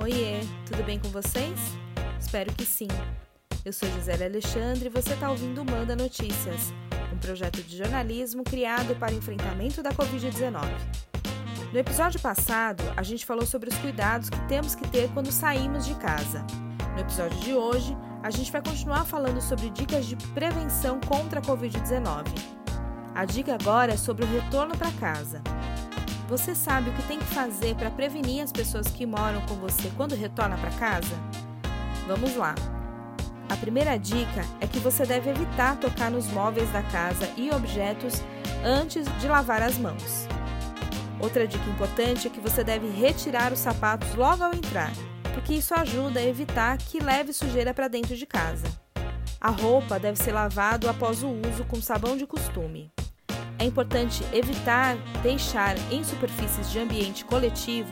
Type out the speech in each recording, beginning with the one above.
Oiê, tudo bem com vocês? Espero que sim. Eu sou Gisele Alexandre e você está ouvindo Manda Notícias, um projeto de jornalismo criado para enfrentamento da Covid-19. No episódio passado, a gente falou sobre os cuidados que temos que ter quando saímos de casa. No episódio de hoje, a gente vai continuar falando sobre dicas de prevenção contra a Covid-19. A dica agora é sobre o retorno para casa. Você sabe o que tem que fazer para prevenir as pessoas que moram com você quando retorna para casa? Vamos lá! A primeira dica é que você deve evitar tocar nos móveis da casa e objetos antes de lavar as mãos. Outra dica importante é que você deve retirar os sapatos logo ao entrar, porque isso ajuda a evitar que leve sujeira para dentro de casa. A roupa deve ser lavada após o uso com sabão de costume. É importante evitar deixar em superfícies de ambiente coletivo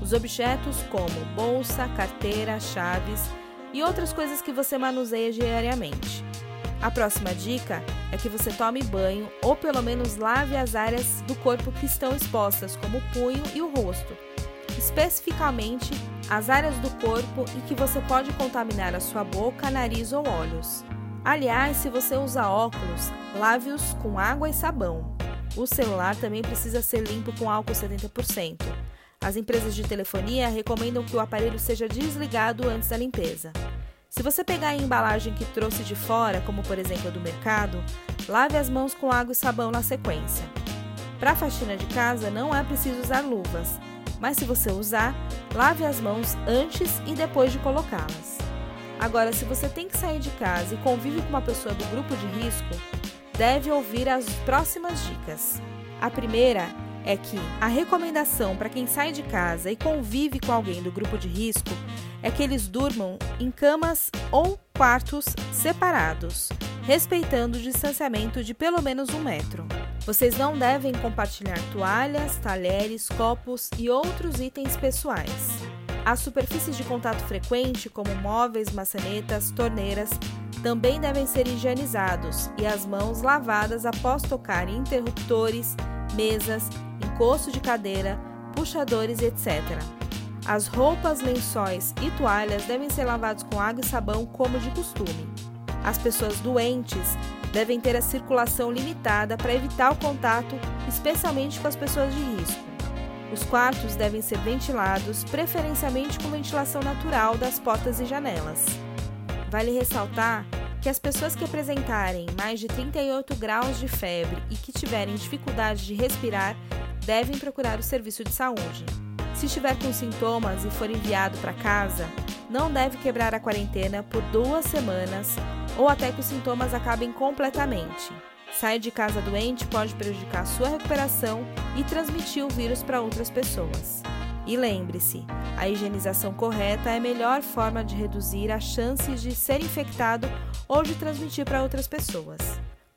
os objetos como bolsa, carteira, chaves e outras coisas que você manuseia diariamente. A próxima dica é que você tome banho ou pelo menos lave as áreas do corpo que estão expostas, como o punho e o rosto, especificamente as áreas do corpo em que você pode contaminar a sua boca, nariz ou olhos. Aliás, se você usa óculos, lave-os com água e sabão. O celular também precisa ser limpo com álcool 70%. As empresas de telefonia recomendam que o aparelho seja desligado antes da limpeza. Se você pegar a embalagem que trouxe de fora, como por exemplo a do mercado, lave as mãos com água e sabão na sequência. Para a faxina de casa não é preciso usar luvas, mas se você usar, lave as mãos antes e depois de colocá-las. Agora, se você tem que sair de casa e convive com uma pessoa do grupo de risco, deve ouvir as próximas dicas. A primeira é que a recomendação para quem sai de casa e convive com alguém do grupo de risco é que eles durmam em camas ou quartos separados, respeitando o distanciamento de pelo menos um metro. Vocês não devem compartilhar toalhas, talheres, copos e outros itens pessoais. As superfícies de contato frequente, como móveis, maçanetas, torneiras, também devem ser higienizados e as mãos lavadas após tocar em interruptores, mesas, encosto de cadeira, puxadores, etc. As roupas, lençóis e toalhas devem ser lavados com água e sabão, como de costume. As pessoas doentes devem ter a circulação limitada para evitar o contato, especialmente com as pessoas de risco. Os quartos devem ser ventilados, preferencialmente com ventilação natural das portas e janelas. Vale ressaltar que as pessoas que apresentarem mais de 38 graus de febre e que tiverem dificuldade de respirar devem procurar o serviço de saúde. Se estiver com sintomas e for enviado para casa, não deve quebrar a quarentena por duas semanas ou até que os sintomas acabem completamente. Sair de casa doente pode prejudicar sua recuperação e transmitir o vírus para outras pessoas. E lembre-se, a higienização correta é a melhor forma de reduzir as chances de ser infectado ou de transmitir para outras pessoas.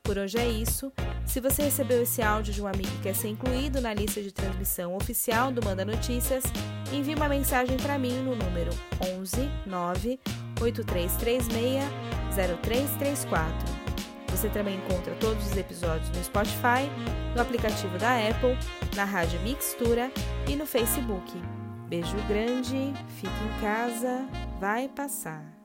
Por hoje é isso. Se você recebeu esse áudio de um amigo que quer ser incluído na lista de transmissão oficial do Manda Notícias, envie uma mensagem para mim no número 11 9 8336 0334. Você também encontra todos os episódios no Spotify, no aplicativo da Apple, na Rádio Mixtura e no Facebook. Beijo grande, fique em casa, vai passar.